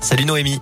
Salut Noémie.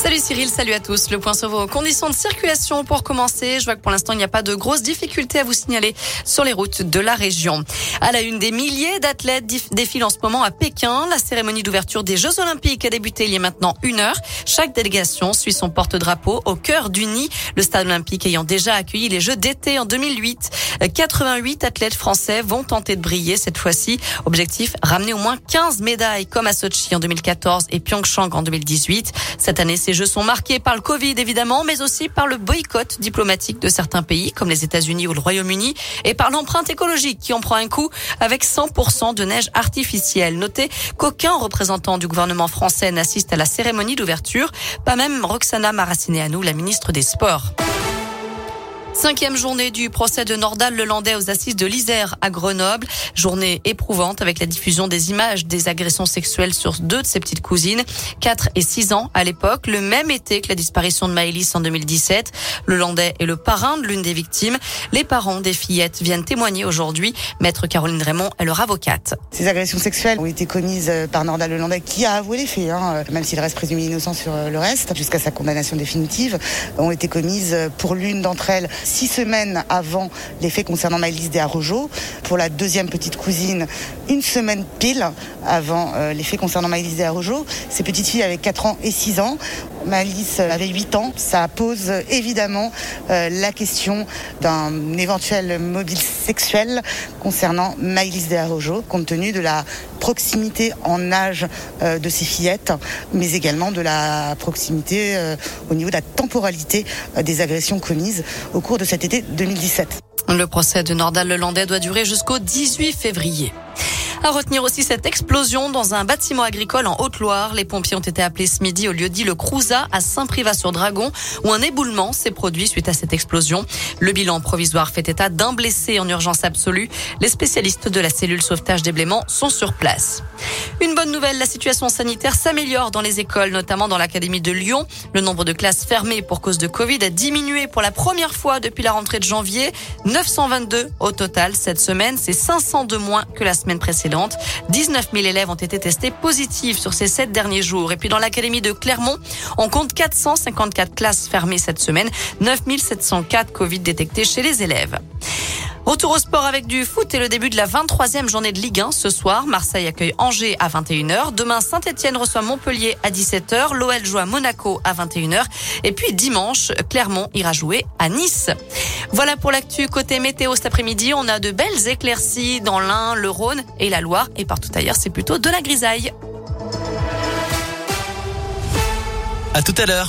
Salut Cyril, salut à tous. Le point sur vos conditions de circulation pour commencer. Je vois que pour l'instant, il n'y a pas de grosses difficultés à vous signaler sur les routes de la région. À la une des milliers d'athlètes défilent en ce moment à Pékin. La cérémonie d'ouverture des Jeux Olympiques a débuté il y a maintenant une heure. Chaque délégation suit son porte-drapeau au cœur du nid. Le stade olympique ayant déjà accueilli les Jeux d'été en 2008. 88 athlètes français vont tenter de briller cette fois-ci. Objectif, ramener au moins 15 médailles comme à Sochi en 2014 et Pyeongchang en 2018. Cette année, ces Jeux sont marqués par le Covid évidemment, mais aussi par le boycott diplomatique de certains pays comme les États-Unis ou le Royaume-Uni et par l'empreinte écologique qui en prend un coup avec 100% de neige artificielle. Notez qu'aucun représentant du gouvernement français n'assiste à la cérémonie d'ouverture, pas même Roxana Maracineanu, la ministre des Sports. Cinquième journée du procès de Nordal Lelandais aux assises de l'Isère à Grenoble. Journée éprouvante avec la diffusion des images des agressions sexuelles sur deux de ses petites cousines, 4 et 6 ans à l'époque, le même été que la disparition de Maëlys en 2017. Le Landais est le parrain de l'une des victimes. Les parents des fillettes viennent témoigner aujourd'hui. Maître Caroline Raymond est leur avocate. Ces agressions sexuelles ont été commises euh, par Nordal Lelandais qui a avoué les faits, hein, même s'il reste présumé innocent sur euh, le reste, jusqu'à sa condamnation définitive, ont été commises euh, pour l'une d'entre elles six semaines avant les faits concernant Maëlys Desarrojo. Pour la deuxième petite cousine, une semaine pile avant euh, les faits concernant Maëlys Desarrojo. Ces petites filles avaient 4 ans et 6 ans. Maëlys avait 8 ans. Ça pose évidemment euh, la question d'un éventuel mobile sexuel concernant Maëlys Desarrojo, compte tenu de la proximité en âge euh, de ces fillettes, mais également de la proximité au niveau de la temporalité des agressions commises au cours de cet été 2017. Le procès de Nordal Lelandais doit durer jusqu'au 18 février. À retenir aussi cette explosion dans un bâtiment agricole en Haute-Loire. Les pompiers ont été appelés ce midi au lieu dit le Crouza à Saint-Privat-sur-Dragon où un éboulement s'est produit suite à cette explosion. Le bilan provisoire fait état d'un blessé en urgence absolue. Les spécialistes de la cellule sauvetage des bléments sont sur place. Une bonne nouvelle, la situation sanitaire s'améliore dans les écoles, notamment dans l'académie de Lyon. Le nombre de classes fermées pour cause de Covid a diminué pour la première fois depuis la rentrée de janvier. 922 au total cette semaine, c'est 500 de moins que la semaine précédente. 19 000 élèves ont été testés positifs sur ces sept derniers jours. Et puis dans l'académie de Clermont, on compte 454 classes fermées cette semaine, 9 704 Covid détectés chez les élèves. Retour au sport avec du foot et le début de la 23e journée de Ligue 1 ce soir. Marseille accueille Angers à 21h. Demain, Saint-Etienne reçoit Montpellier à 17h. L'OL joue à Monaco à 21h. Et puis dimanche, Clermont ira jouer à Nice. Voilà pour l'actu côté météo cet après-midi. On a de belles éclaircies dans l'Ain, le Rhône et la Loire. Et partout ailleurs, c'est plutôt de la grisaille. À tout à l'heure.